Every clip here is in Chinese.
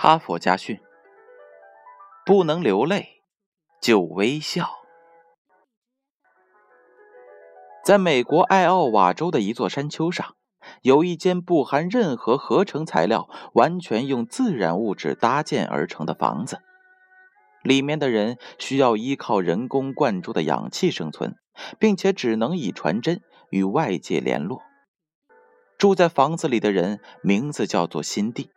哈佛家训：不能流泪，就微笑。在美国艾奥瓦州的一座山丘上，有一间不含任何合成材料、完全用自然物质搭建而成的房子。里面的人需要依靠人工灌注的氧气生存，并且只能以传真与外界联络。住在房子里的人名字叫做辛蒂。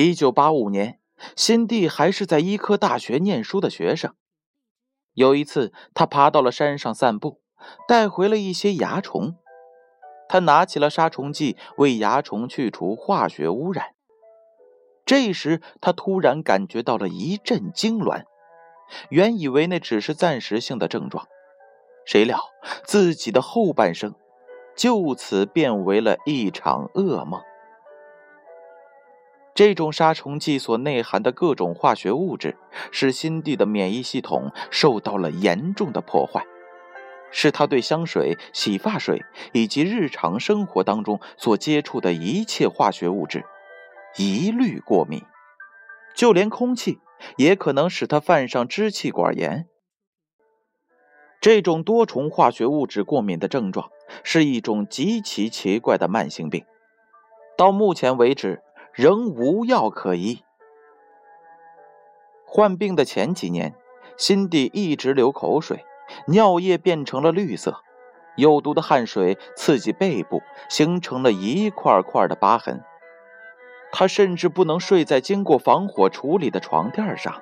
一九八五年，辛蒂还是在医科大学念书的学生。有一次，他爬到了山上散步，带回了一些蚜虫。他拿起了杀虫剂，为蚜虫去除化学污染。这时，他突然感觉到了一阵痉挛，原以为那只是暂时性的症状，谁料自己的后半生就此变为了一场噩梦。这种杀虫剂所内含的各种化学物质，使辛蒂的免疫系统受到了严重的破坏，使他对香水、洗发水以及日常生活当中所接触的一切化学物质一律过敏，就连空气也可能使他犯上支气管炎。这种多重化学物质过敏的症状是一种极其奇怪的慢性病，到目前为止。仍无药可医。患病的前几年，辛蒂一直流口水，尿液变成了绿色，有毒的汗水刺激背部，形成了一块块的疤痕。他甚至不能睡在经过防火处理的床垫上，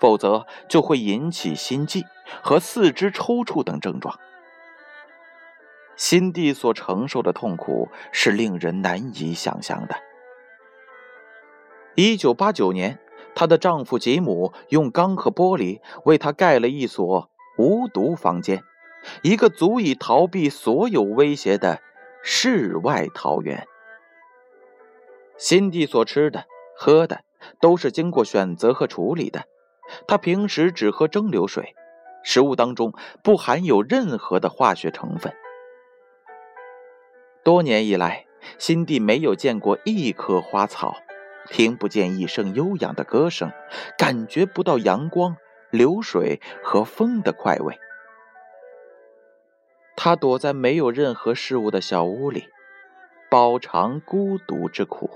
否则就会引起心悸和四肢抽搐等症状。辛蒂所承受的痛苦是令人难以想象的。一九八九年，她的丈夫吉姆用钢和玻璃为她盖了一所无毒房间，一个足以逃避所有威胁的世外桃源。辛蒂所吃的、喝的都是经过选择和处理的，她平时只喝蒸馏水，食物当中不含有任何的化学成分。多年以来，辛蒂没有见过一棵花草。听不见一声悠扬的歌声，感觉不到阳光、流水和风的快慰。他躲在没有任何事物的小屋里，饱尝孤独之苦。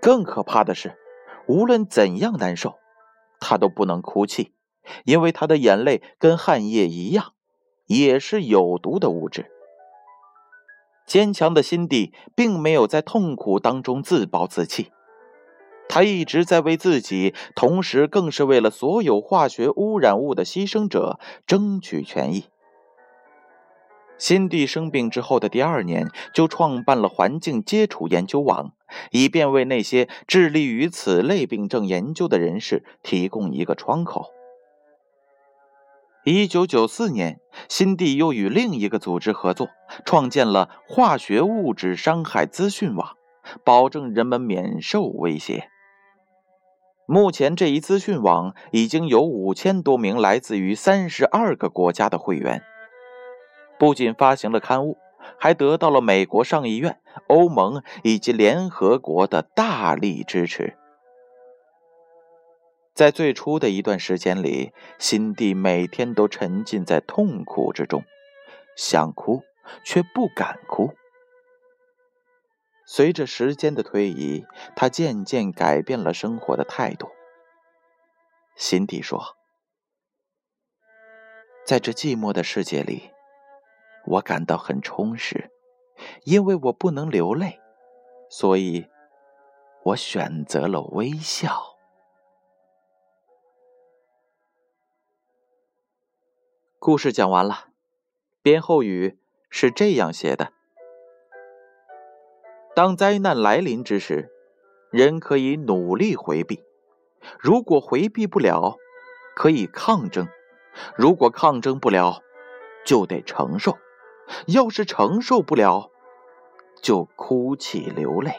更可怕的是，无论怎样难受，他都不能哭泣，因为他的眼泪跟汗液一样，也是有毒的物质。坚强的心地并没有在痛苦当中自暴自弃，他一直在为自己，同时更是为了所有化学污染物的牺牲者争取权益。辛蒂生病之后的第二年，就创办了环境接触研究网，以便为那些致力于此类病症研究的人士提供一个窗口。一九九四年，辛蒂又与另一个组织合作，创建了化学物质伤害资讯网，保证人们免受威胁。目前，这一资讯网已经有五千多名来自于三十二个国家的会员。不仅发行了刊物，还得到了美国上议院、欧盟以及联合国的大力支持。在最初的一段时间里，辛蒂每天都沉浸在痛苦之中，想哭却不敢哭。随着时间的推移，他渐渐改变了生活的态度。辛蒂说：“在这寂寞的世界里，我感到很充实，因为我不能流泪，所以我选择了微笑。”故事讲完了，编后语是这样写的：当灾难来临之时，人可以努力回避；如果回避不了，可以抗争；如果抗争不了，就得承受；要是承受不了，就哭泣流泪。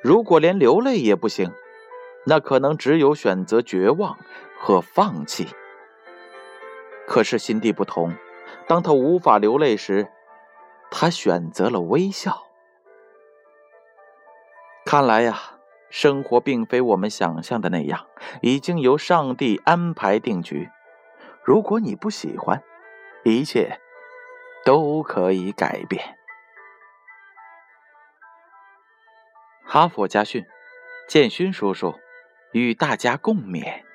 如果连流泪也不行，那可能只有选择绝望和放弃。可是心地不同，当他无法流泪时，他选择了微笑。看来呀，生活并非我们想象的那样，已经由上帝安排定局。如果你不喜欢，一切都可以改变。哈佛家训，建勋叔叔与大家共勉。